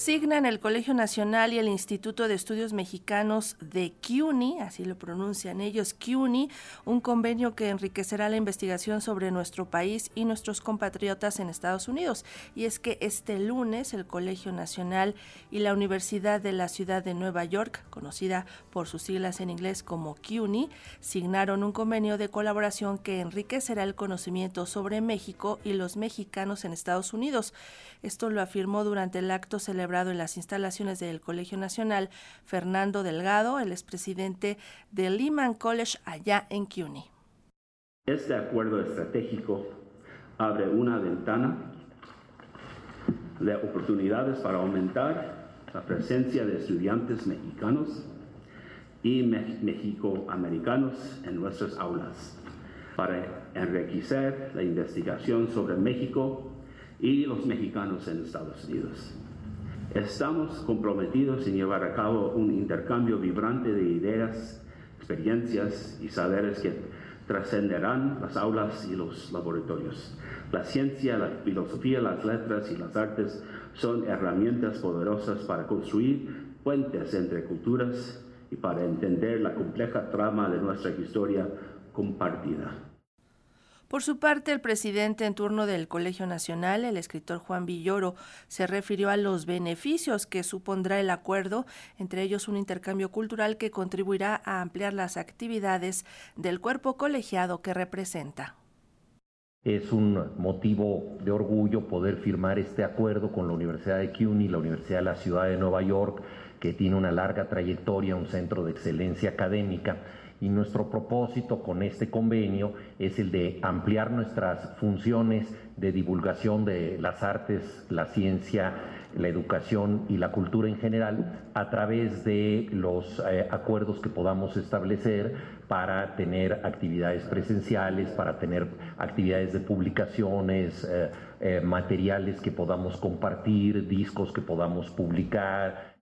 signan el Colegio Nacional y el Instituto de Estudios Mexicanos de CUNY, así lo pronuncian ellos, CUNY, un convenio que enriquecerá la investigación sobre nuestro país y nuestros compatriotas en Estados Unidos. Y es que este lunes el Colegio Nacional y la Universidad de la Ciudad de Nueva York, conocida por sus siglas en inglés como CUNY, signaron un convenio de colaboración que enriquecerá el conocimiento sobre México y los mexicanos en Estados Unidos. Esto lo afirmó durante el acto celebrado en las instalaciones del Colegio Nacional Fernando Delgado, el expresidente de Lehman College allá en CUNY. Este acuerdo estratégico abre una ventana de oportunidades para aumentar la presencia de estudiantes mexicanos y mexicoamericanos en nuestras aulas, para enriquecer la investigación sobre México y los mexicanos en Estados Unidos. Estamos comprometidos en llevar a cabo un intercambio vibrante de ideas, experiencias y saberes que trascenderán las aulas y los laboratorios. La ciencia, la filosofía, las letras y las artes son herramientas poderosas para construir puentes entre culturas y para entender la compleja trama de nuestra historia compartida. Por su parte, el presidente en turno del Colegio Nacional, el escritor Juan Villoro, se refirió a los beneficios que supondrá el acuerdo, entre ellos un intercambio cultural que contribuirá a ampliar las actividades del cuerpo colegiado que representa. Es un motivo de orgullo poder firmar este acuerdo con la Universidad de CUNY, la Universidad de la Ciudad de Nueva York, que tiene una larga trayectoria, un centro de excelencia académica y nuestro propósito con este convenio es el de ampliar nuestras funciones de divulgación de las artes, la ciencia, la educación y la cultura en general a través de los eh, acuerdos que podamos establecer para tener actividades presenciales, para tener actividades de publicaciones, eh, eh, materiales que podamos compartir, discos que podamos publicar,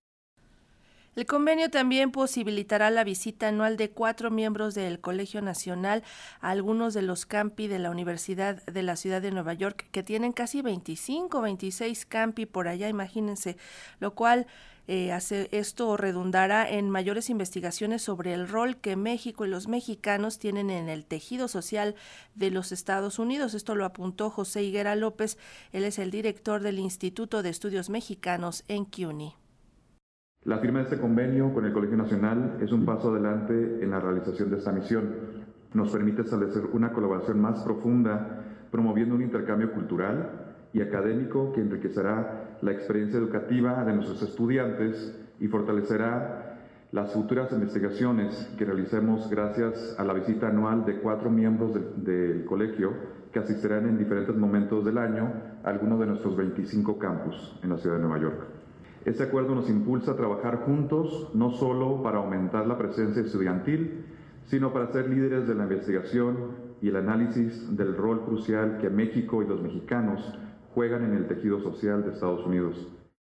el convenio también posibilitará la visita anual de cuatro miembros del Colegio Nacional a algunos de los campi de la Universidad de la Ciudad de Nueva York, que tienen casi 25, 26 campi por allá, imagínense, lo cual eh, hace, esto redundará en mayores investigaciones sobre el rol que México y los mexicanos tienen en el tejido social de los Estados Unidos. Esto lo apuntó José Higuera López, él es el director del Instituto de Estudios Mexicanos en CUNY. La firma de este convenio con el Colegio Nacional es un paso adelante en la realización de esta misión. Nos permite establecer una colaboración más profunda, promoviendo un intercambio cultural y académico que enriquecerá la experiencia educativa de nuestros estudiantes y fortalecerá las futuras investigaciones que realicemos gracias a la visita anual de cuatro miembros del colegio que asistirán en diferentes momentos del año a algunos de nuestros 25 campus en la ciudad de Nueva York. Este acuerdo nos impulsa a trabajar juntos, no solo para aumentar la presencia estudiantil, sino para ser líderes de la investigación y el análisis del rol crucial que México y los mexicanos juegan en el tejido social de Estados Unidos.